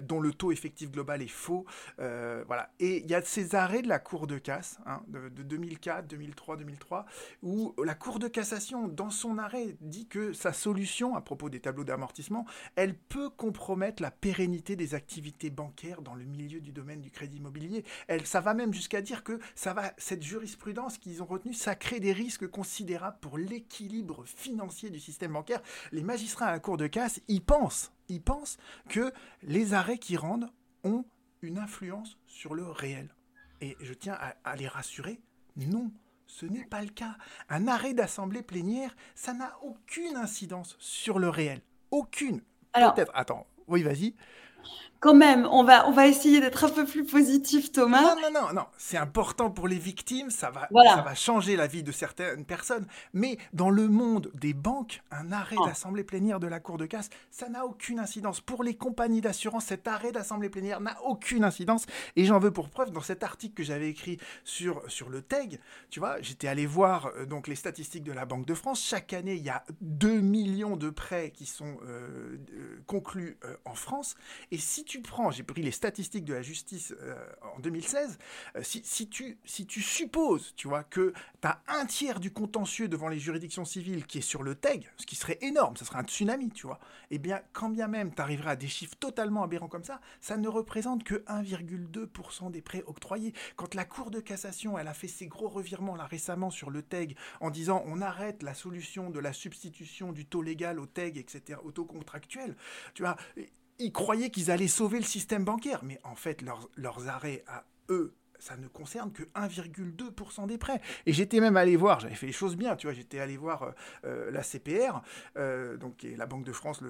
Speaker 1: dont le taux effectif global est faux. voilà. Et il y a ces arrêts de la Cour de casse hein, de, de 2004, 2003, 2003, où la Cour de cassation, dans son arrêt, dit que sa solution, à propos des tableaux d'amortissement, elle peut compromettre la pérennité des activités bancaires dans le milieu du domaine du crédit immobilier. Elle, ça va même jusqu'à dire que ça va, cette jurisprudence qu'ils ont retenue, ça crée des risques considérables pour l'équilibre financier du système bancaire. Les magistrats à la Cour de casse, ils pensent, ils pensent que les arrêts qui rendent ont une influence sur le réel. Et je tiens à les rassurer, non, ce n'est pas le cas. Un arrêt d'assemblée plénière, ça n'a aucune incidence sur le réel. Aucune. Peut-être. Attends, oui, vas-y
Speaker 2: quand même, on va, on va essayer d'être un peu plus positif, Thomas.
Speaker 1: Non, non, non, non. C'est important pour les victimes, ça va, ça va changer la vie de certaines personnes. Mais dans le monde des banques, un arrêt ah. d'assemblée plénière de la Cour de casse, ça n'a aucune incidence. Pour les compagnies d'assurance, cet arrêt d'assemblée plénière n'a aucune incidence. Et j'en veux pour preuve, dans cet article que j'avais écrit sur, sur le TEG, tu vois, j'étais allé voir euh, donc les statistiques de la Banque de France. Chaque année, il y a 2 millions de prêts qui sont euh, euh, conclus en France. Et si tu prends, j'ai pris les statistiques de la justice euh, en 2016, euh, si, tu, si tu supposes, tu vois, que tu as un tiers du contentieux devant les juridictions civiles qui est sur le TEG, ce qui serait énorme, ça serait un tsunami, tu vois, eh bien, quand bien même tu arriverais à des chiffres totalement aberrants comme ça, ça ne représente que 1,2% des prêts octroyés. Quand la Cour de cassation, elle a fait ses gros revirements là récemment sur le TEG en disant on arrête la solution de la substitution du taux légal au TEG, etc., au taux contractuel, tu vois, ils croyaient qu'ils allaient sauver le système bancaire. Mais en fait, leurs, arrêts à eux, ça ne concerne que 1,2% des prêts. Et j'étais même allé voir, j'avais fait les choses bien, tu vois, j'étais allé voir euh, euh, la CPR, euh, donc la Banque de France,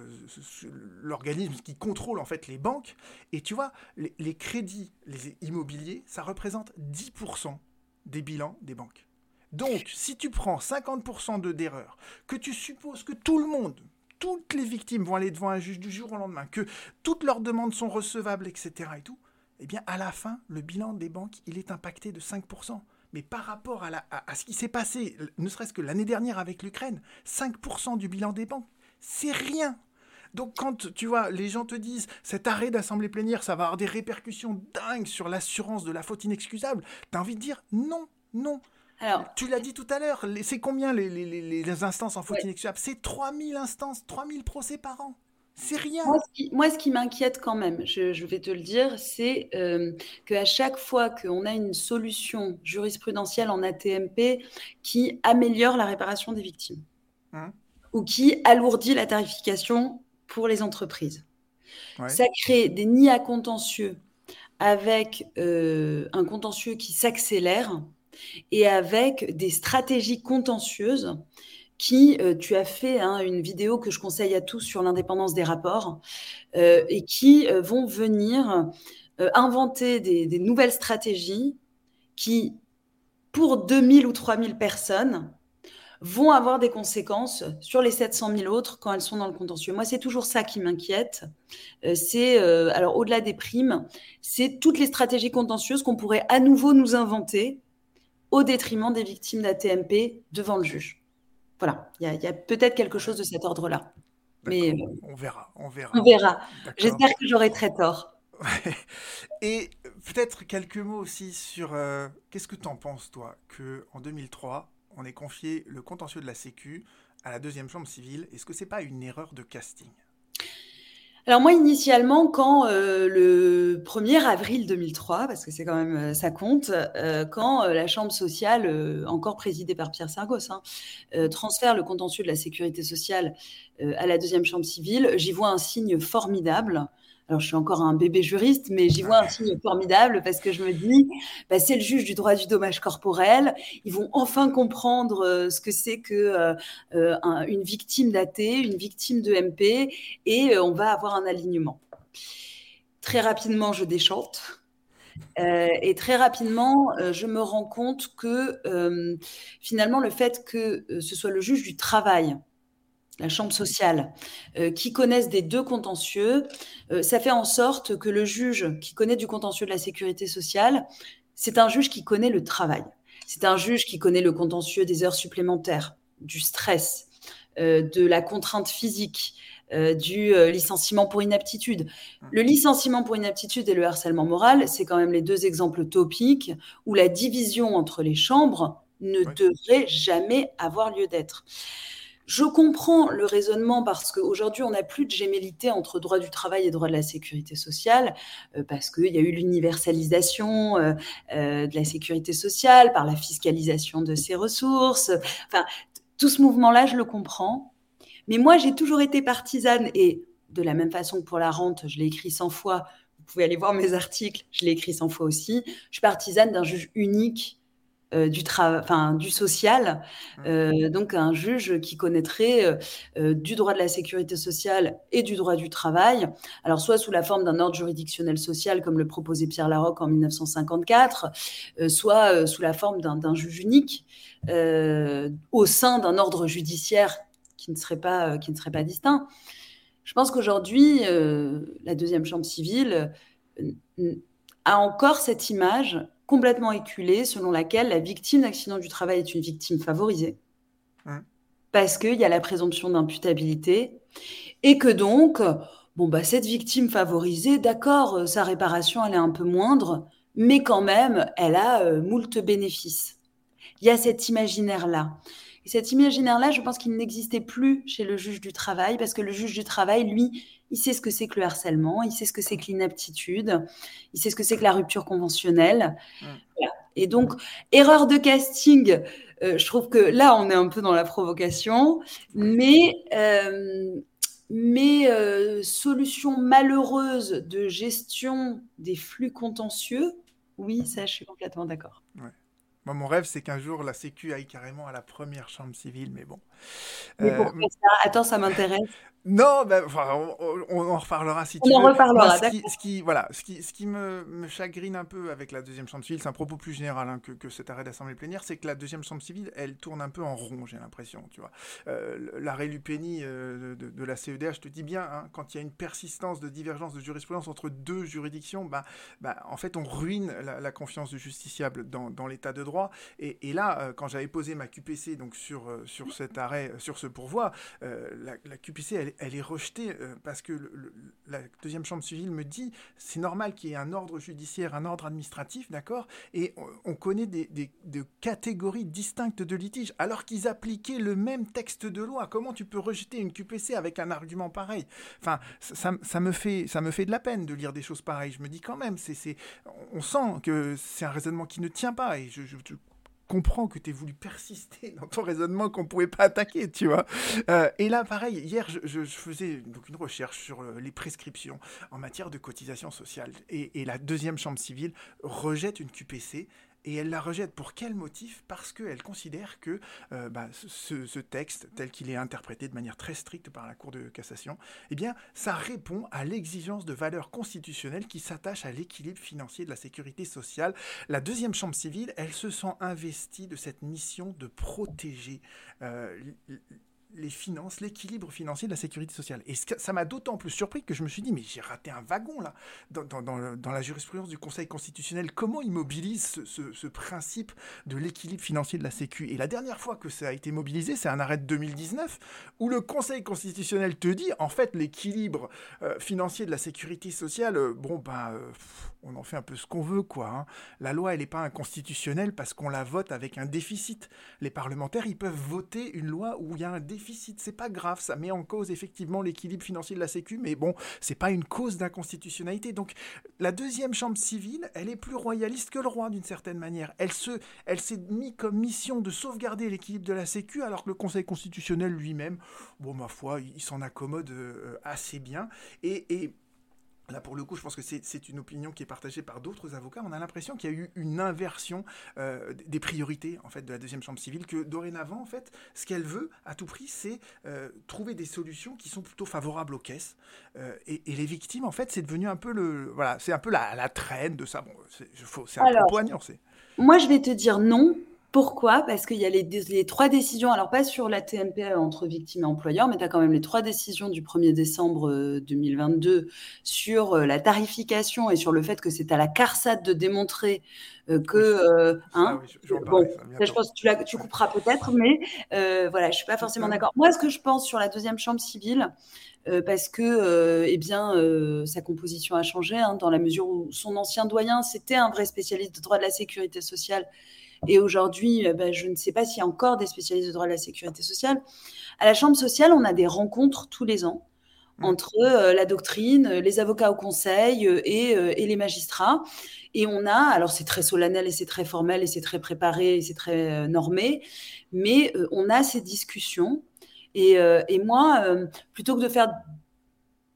Speaker 1: l'organisme qui contrôle en fait les banques. Et tu vois, les, les crédits les immobiliers, ça représente 10% des bilans des banques. Donc, si tu prends 50% de d'erreurs, que tu supposes que tout le monde, toutes les victimes vont aller devant un juge du jour au lendemain, que toutes leurs demandes sont recevables, etc. et tout, eh bien, à la fin, le bilan des banques, il est impacté de 5%. Mais par rapport à, à ce qui s'est passé, ne serait-ce que l'année dernière avec l'Ukraine, 5% du bilan des banques, c'est rien. Donc quand tu vois, les gens te disent cet arrêt d'assemblée plénière, ça va avoir des répercussions dingues sur l'assurance de la faute inexcusable, tu as envie de dire non, non. Tu l'as dit tout à l'heure, c'est combien les, instances en faute ouais. inexcusable C'est 3000 instances, 3000 procès par an. C'est rien.
Speaker 2: Moi, ce qui, m'inquiète quand même, je, vais te le dire, c'est euh, qu'à chaque fois qu'on a une solution jurisprudentielle en ATMP qui améliore la réparation des victimes hein? ou qui alourdit la tarification pour les entreprises, ça crée des nids à contentieux avec euh, un contentieux qui s'accélère et avec des stratégies contentieuses qui, euh, tu as fait hein, une vidéo que je conseille à tous sur l'indépendance des rapports, euh, et qui euh, vont venir inventer des, nouvelles stratégies qui, pour 2000 ou 3000 personnes, vont avoir des conséquences sur les 700 000 autres quand elles sont dans le contentieux. Moi, c'est toujours ça qui m'inquiète. c'est, alors au-delà des primes, c'est toutes les stratégies contentieuses qu'on pourrait à nouveau nous inventer au détriment des victimes d'ATMP devant le juge. Voilà, il y a, peut-être quelque chose de cet ordre-là.
Speaker 1: Mais euh, on verra, on verra.
Speaker 2: On verra. J'espère que j'aurai très tort.
Speaker 1: Et peut-être quelques mots aussi sur euh, qu'est-ce que tu en penses, toi, que en 2003, on ait confié le contentieux de la Sécu à la deuxième chambre civile? Est-ce que c'est pas une erreur de casting?
Speaker 2: Alors moi, initialement, quand euh, le 1er avril 2003, parce que c'est quand même, euh, ça compte, euh, quand la Chambre sociale, encore présidée par Pierre Sargos, hein, transfère le contentieux de la sécurité sociale à la deuxième Chambre civile, j'y vois un signe formidable alors je suis encore un bébé juriste, mais j'y vois un signe formidable parce que je me dis, bah, c'est le juge du droit du dommage corporel. Ils vont enfin comprendre euh, ce que c'est que euh, euh, une victime d'AT, une victime de MP, et on va avoir un alignement. Très rapidement, je déchante. et très rapidement, je me rends compte que finalement, le fait que ce soit le juge du travail la chambre sociale, qui connaissent des deux contentieux, ça fait en sorte que le juge qui connaît du contentieux de la sécurité sociale, c'est un juge qui connaît le travail. C'est un juge qui connaît le contentieux des heures supplémentaires, du stress, de la contrainte physique, euh, du euh, licenciement pour inaptitude. Mmh. Le licenciement pour inaptitude et le harcèlement moral, c'est quand même les deux exemples topiques où la division entre les chambres ne devrait jamais avoir lieu d'être. Je comprends le raisonnement parce qu'aujourd'hui, on n'a plus de gémellité entre droit du travail et droit de la sécurité sociale, euh, parce qu'il y a eu l'universalisation de la sécurité sociale par la fiscalisation de ses ressources. Enfin, tout ce mouvement-là, je le comprends. Mais moi, j'ai toujours été partisane et de la même façon que pour la rente, je l'ai écrit 100 fois. Vous pouvez aller voir mes articles, je l'ai écrit 100 fois aussi. Je suis partisane d'un juge unique euh, du, enfin, du social, mmh. euh, donc un juge qui connaîtrait euh, du droit de la sécurité sociale et du droit du travail, alors soit sous la forme d'un ordre juridictionnel social comme le proposait Pierre Larocque en 1954, soit sous la forme d'un juge unique au sein d'un ordre judiciaire qui ne serait pas, euh, qui ne serait pas distinct. Je pense qu'aujourd'hui, euh, la deuxième chambre civile euh, a encore cette image complètement éculée selon laquelle la victime d'accident du travail est une victime favorisée. Parce qu'il y a la présomption d'imputabilité et que donc, bon, bah, cette victime favorisée, d'accord, sa réparation, elle est un peu moindre, mais quand même, elle a moult bénéfices. Il y a cet imaginaire-là. Et cet imaginaire-là, je pense qu'il n'existait plus chez le juge du travail, parce que le juge du travail, lui, il sait ce que c'est que le harcèlement, il sait ce que c'est que l'inaptitude, il sait ce que c'est que la rupture conventionnelle. Mmh. Et donc, erreur de casting, euh, je trouve que là, on est un peu dans la provocation, mais, euh, mais euh, solution malheureuse de gestion des flux contentieux, oui, ça, je suis complètement d'accord.
Speaker 1: Moi, mon rêve, c'est qu'un jour, la Sécu aille carrément à la première chambre civile, mais bon.
Speaker 2: Mais pourquoi ça? Attends, ça m'intéresse.
Speaker 1: Non, ben, on, en reparlera si tu
Speaker 2: veux. On en reparlera,
Speaker 1: ce, qui, ce qui, voilà, ce qui, ce qui me, me, chagrine un peu avec la deuxième chambre civile, c'est un propos plus général hein, que, que, cet arrêt d'assemblée plénière, c'est que la deuxième chambre civile, elle tourne un peu en rond, j'ai l'impression, tu vois. Euh, L'arrêt Lupeni euh, de, de, la CEDH te dis bien, hein, quand il y a une persistance de divergence de jurisprudence entre deux juridictions, bah, bah, en fait, on ruine la, confiance du justiciable dans, dans l'état de droit. Et, et là, euh, quand j'avais posé ma QPC donc sur, sur cet arrêt, sur ce pourvoi, la, la QPC, elle, elle est rejetée euh, parce que la deuxième chambre civile me dit c'est normal qu'il y ait un ordre judiciaire, un ordre administratif, d'accord Et on, connaît des, catégories distinctes de litiges alors qu'ils appliquaient le même texte de loi. Comment tu peux rejeter une QPC avec un argument pareil? Enfin, ça, me fait, ça me fait de la peine de lire des choses pareilles. Je me dis quand même, c'est, on sent que c'est un raisonnement qui ne tient pas et je, je comprends que tu aies voulu persister dans ton raisonnement qu'on pouvait pas attaquer, tu vois. Euh, et là, pareil, hier, je, faisais donc une recherche sur euh, les prescriptions en matière de cotisation sociale. Et la deuxième chambre civile rejette une QPC et elle la rejette pour quel motif? Parce qu'elle considère que euh, bah, ce, texte, tel qu'il est interprété de manière très stricte par la Cour de cassation, eh bien, ça répond à l'exigence de valeur constitutionnelle qui s'attache à l'équilibre financier de la sécurité sociale. La deuxième chambre civile, elle se sent investie de cette mission de protéger euh, les finances, l'équilibre financier de la sécurité sociale. Et ça m'a d'autant plus surpris que je me suis dit, mais j'ai raté un wagon là, dans, la jurisprudence du Conseil constitutionnel. Comment il mobilise ce, principe de l'équilibre financier de la Sécu? Et la dernière fois que ça a été mobilisé, c'est un arrêt de 2019, où le Conseil constitutionnel te dit, en fait, l'équilibre euh, financier de la sécurité sociale, euh, bon, ben, euh, on en fait un peu ce qu'on veut, quoi. Hein. La loi, elle n'est pas inconstitutionnelle parce qu'on la vote avec un déficit. Les parlementaires, ils peuvent voter une loi où il y a un déficit. C'est pas grave, ça met en cause effectivement l'équilibre financier de la Sécu, mais bon, c'est pas une cause d'inconstitutionnalité. Donc, la deuxième chambre civile, elle est plus royaliste que le roi d'une certaine manière. Elle se, elle s'est mis comme mission de sauvegarder l'équilibre de la Sécu, alors que le Conseil constitutionnel lui-même, bon, ma foi, il, s'en accommode euh, assez bien. Et Là, pour le coup, je pense que c'est une opinion qui est partagée par d'autres avocats. On a l'impression qu'il y a eu une inversion euh, des priorités en fait de la deuxième chambre civile. Que dorénavant, en fait, ce qu'elle veut à tout prix, c'est euh, trouver des solutions qui sont plutôt favorables aux caisses. Euh, et, les victimes, en fait, c'est devenu un peu le voilà, c'est un peu la, la traîne de ça. Bon, c'est un peu poignant.
Speaker 2: Moi, je vais te dire non Pourquoi? Parce qu'il y a les, trois décisions, alors pas sur la TMP entre victimes et employeurs, mais tu as quand même les trois décisions du 1er décembre 2022 euh, sur euh, la tarification et sur le fait que c'est à la CARSAT de démontrer euh, que... hein, bon, je pense que tu, tu couperas peut-être, mais voilà, je suis pas forcément d'accord. Moi, ce que je pense sur la deuxième chambre civile, parce que eh bien, sa composition a changé, hein, dans la mesure où son ancien doyen, c'était un vrai spécialiste de droit de la sécurité sociale et aujourd'hui, euh, bah, je ne sais pas s'il y a encore des spécialistes de droit de la sécurité sociale. À la Chambre sociale, on a des rencontres tous les ans mmh. entre euh, la doctrine, les avocats au conseil euh, et, les magistrats. Et on a, alors c'est très solennel et c'est très formel et c'est très préparé et c'est très normé, mais on a ces discussions. Et, moi, plutôt que de faire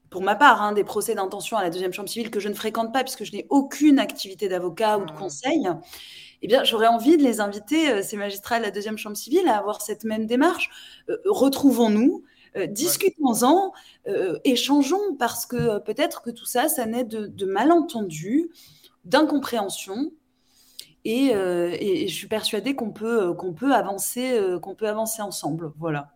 Speaker 2: pour ma part, hein, des procès d'intention à la deuxième chambre civile que je ne fréquente pas puisque je n'ai aucune activité d'avocat ou de mmh. conseil, eh bien, j'aurais envie de les inviter, euh, ces magistrats de la deuxième chambre civile, à avoir cette même démarche. Euh, retrouvons-nous, euh, discutons-en, échangeons, parce que peut-être que tout ça, ça naît de, malentendus, d'incompréhension. Et, je suis persuadée qu'on peut, qu'on peut, avancer, qu'on peut avancer ensemble. Voilà.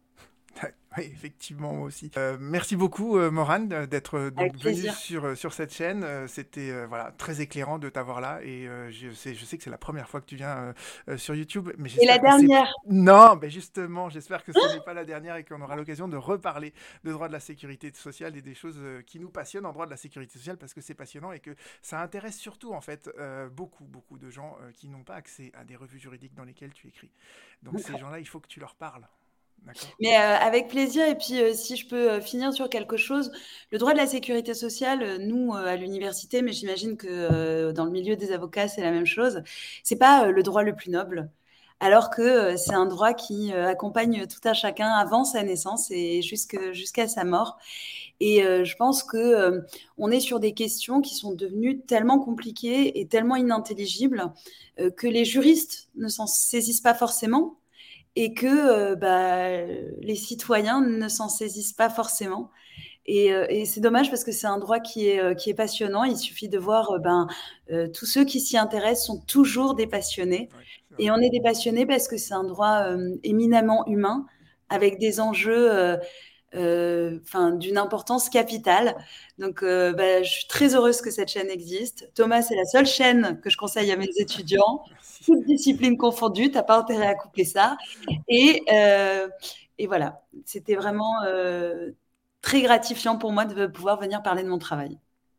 Speaker 1: Oui, effectivement, moi aussi. Euh, merci beaucoup, euh, Morane, d'être euh, venu sur, sur cette chaîne. C'était voilà, très éclairant de t'avoir là. Et je, sais, je sais que c'est la première fois que tu viens sur YouTube.
Speaker 2: Mais et la dernière
Speaker 1: Non, mais justement, j'espère que ce n'est pas la dernière et qu'on aura l'occasion de reparler de droit de la sécurité sociale et des choses qui nous passionnent en droit de la sécurité sociale parce que c'est passionnant et que ça intéresse surtout, en fait, beaucoup, beaucoup de gens qui n'ont pas accès à des revues juridiques dans lesquelles tu écris. Donc, ces gens-là, il faut que tu leur parles.
Speaker 2: Mais euh, avec plaisir. Et puis, euh, si je peux euh, finir sur quelque chose, le droit de la sécurité sociale, nous, à l'université, mais j'imagine que dans le milieu des avocats, c'est la même chose, c'est pas le droit le plus noble. Alors que c'est un droit qui accompagne tout un chacun avant sa naissance et jusqu'à sa mort. Et je pense que on est sur des questions qui sont devenues tellement compliquées et tellement inintelligibles que les juristes ne s'en saisissent pas forcément et que euh, bah, les citoyens ne s'en saisissent pas forcément. Et, euh, c'est dommage parce que c'est un droit qui est, euh, qui est passionnant. Il suffit de voir, ben, tous ceux qui s'y intéressent sont toujours des passionnés. et on est des passionnés parce que c'est un droit éminemment humain, avec des enjeux enfin, d'une importance capitale. Donc, bah, je suis très heureuse que cette chaîne existe. Thomas, c'est la seule chaîne que je conseille à mes étudiants toutes disciplines confondues, tu n'as pas intérêt à couper ça. Et, euh, et voilà, c'était vraiment euh, très gratifiant pour moi de pouvoir venir parler de mon travail.